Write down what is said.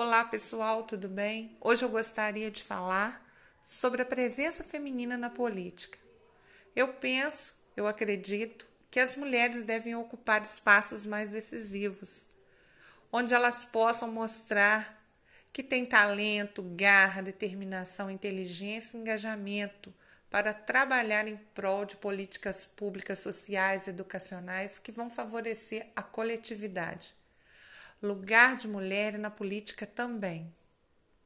Olá pessoal, tudo bem? Hoje eu gostaria de falar sobre a presença feminina na política. Eu penso, eu acredito que as mulheres devem ocupar espaços mais decisivos, onde elas possam mostrar que têm talento, garra, determinação, inteligência e engajamento para trabalhar em prol de políticas públicas sociais e educacionais que vão favorecer a coletividade. Lugar de mulher na política também.